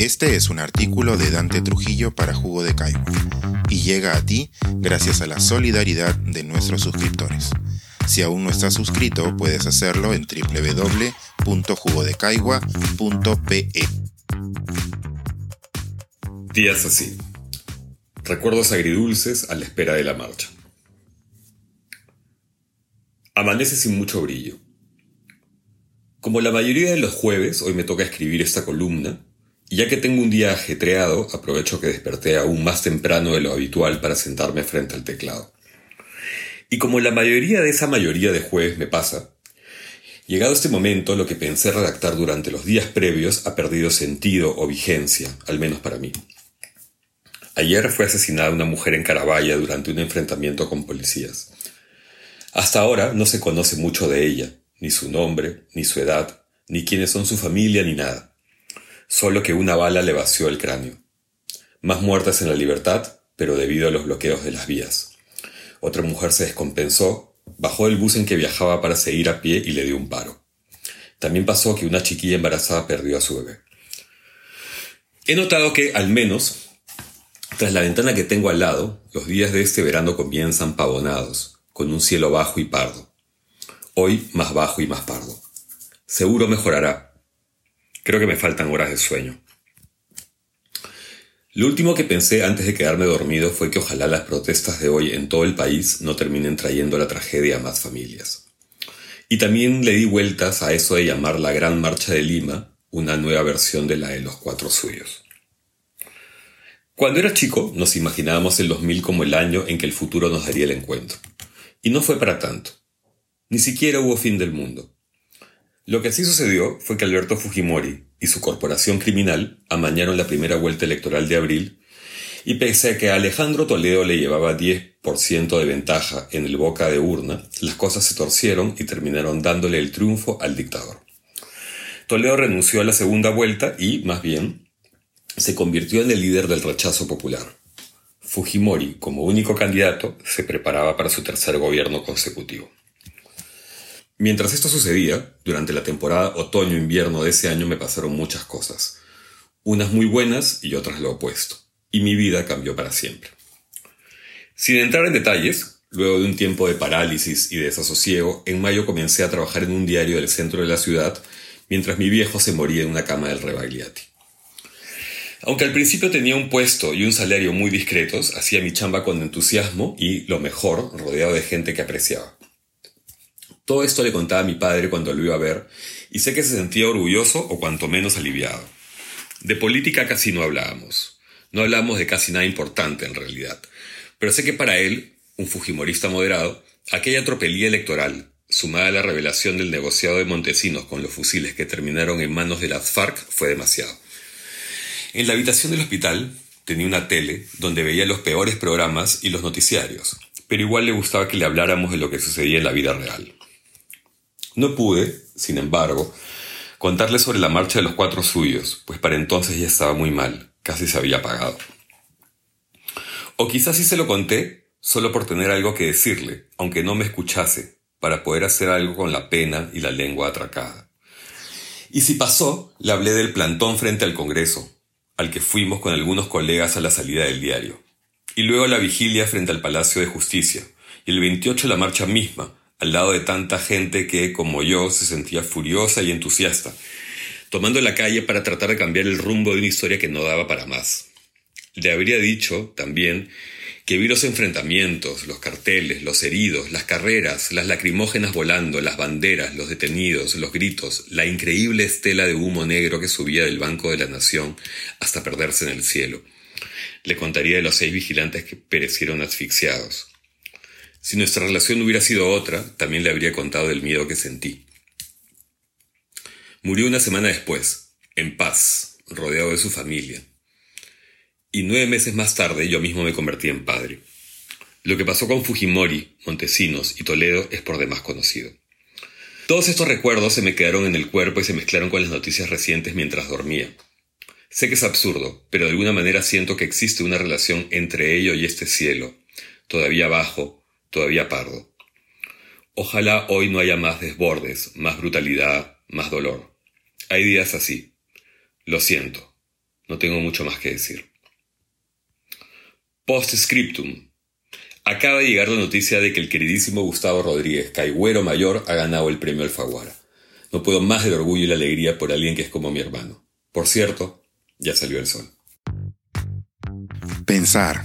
Este es un artículo de Dante Trujillo para Jugo de Caigua y llega a ti gracias a la solidaridad de nuestros suscriptores. Si aún no estás suscrito, puedes hacerlo en www.jugodecaigua.pe. Días así. Recuerdos agridulces a la espera de la marcha. Amanece sin mucho brillo. Como la mayoría de los jueves, hoy me toca escribir esta columna, ya que tengo un día ajetreado, aprovecho que desperté aún más temprano de lo habitual para sentarme frente al teclado. Y como la mayoría de esa mayoría de jueves me pasa, llegado este momento, lo que pensé redactar durante los días previos ha perdido sentido o vigencia, al menos para mí. Ayer fue asesinada una mujer en Carabaya durante un enfrentamiento con policías. Hasta ahora no se conoce mucho de ella, ni su nombre, ni su edad, ni quiénes son su familia, ni nada solo que una bala le vació el cráneo. Más muertas en la libertad, pero debido a los bloqueos de las vías. Otra mujer se descompensó, bajó del bus en que viajaba para seguir a pie y le dio un paro. También pasó que una chiquilla embarazada perdió a su bebé. He notado que, al menos, tras la ventana que tengo al lado, los días de este verano comienzan pavonados, con un cielo bajo y pardo. Hoy más bajo y más pardo. Seguro mejorará, Creo que me faltan horas de sueño. Lo último que pensé antes de quedarme dormido fue que ojalá las protestas de hoy en todo el país no terminen trayendo la tragedia a más familias. Y también le di vueltas a eso de llamar la Gran Marcha de Lima una nueva versión de la de los cuatro suyos. Cuando era chico nos imaginábamos el 2000 como el año en que el futuro nos daría el encuentro. Y no fue para tanto. Ni siquiera hubo fin del mundo. Lo que así sucedió fue que Alberto Fujimori y su corporación criminal amañaron la primera vuelta electoral de abril y pese a que Alejandro Toledo le llevaba 10% de ventaja en el boca de urna, las cosas se torcieron y terminaron dándole el triunfo al dictador. Toledo renunció a la segunda vuelta y, más bien, se convirtió en el líder del rechazo popular. Fujimori, como único candidato, se preparaba para su tercer gobierno consecutivo. Mientras esto sucedía, durante la temporada otoño-invierno de ese año me pasaron muchas cosas, unas muy buenas y otras lo opuesto, y mi vida cambió para siempre. Sin entrar en detalles, luego de un tiempo de parálisis y desasosiego, en mayo comencé a trabajar en un diario del centro de la ciudad, mientras mi viejo se moría en una cama del Rebagliati. Aunque al principio tenía un puesto y un salario muy discretos, hacía mi chamba con entusiasmo y, lo mejor, rodeado de gente que apreciaba. Todo esto le contaba a mi padre cuando lo iba a ver, y sé que se sentía orgulloso o cuanto menos aliviado. De política casi no hablábamos. No hablamos de casi nada importante en realidad. Pero sé que para él, un fujimorista moderado, aquella tropelía electoral, sumada a la revelación del negociado de Montesinos con los fusiles que terminaron en manos de las FARC, fue demasiado. En la habitación del hospital tenía una tele donde veía los peores programas y los noticiarios, pero igual le gustaba que le habláramos de lo que sucedía en la vida real. No pude, sin embargo, contarle sobre la marcha de los cuatro suyos, pues para entonces ya estaba muy mal, casi se había apagado. O quizás sí se lo conté solo por tener algo que decirle, aunque no me escuchase, para poder hacer algo con la pena y la lengua atracada. Y si pasó, le hablé del plantón frente al Congreso, al que fuimos con algunos colegas a la salida del diario, y luego la vigilia frente al Palacio de Justicia, y el 28 la marcha misma, al lado de tanta gente que, como yo, se sentía furiosa y entusiasta, tomando la calle para tratar de cambiar el rumbo de una historia que no daba para más. Le habría dicho, también, que vi los enfrentamientos, los carteles, los heridos, las carreras, las lacrimógenas volando, las banderas, los detenidos, los gritos, la increíble estela de humo negro que subía del Banco de la Nación hasta perderse en el cielo. Le contaría de los seis vigilantes que perecieron asfixiados, si nuestra relación hubiera sido otra, también le habría contado del miedo que sentí. Murió una semana después, en paz, rodeado de su familia. Y nueve meses más tarde yo mismo me convertí en padre. Lo que pasó con Fujimori, Montesinos y Toledo es por demás conocido. Todos estos recuerdos se me quedaron en el cuerpo y se mezclaron con las noticias recientes mientras dormía. Sé que es absurdo, pero de alguna manera siento que existe una relación entre ello y este cielo, todavía bajo, todavía pardo. Ojalá hoy no haya más desbordes, más brutalidad, más dolor. Hay días así. Lo siento. No tengo mucho más que decir. Postscriptum. Acaba de llegar la noticia de que el queridísimo Gustavo Rodríguez, caigüero mayor, ha ganado el premio Alfaguara. No puedo más del orgullo y la alegría por alguien que es como mi hermano. Por cierto, ya salió el sol. Pensar,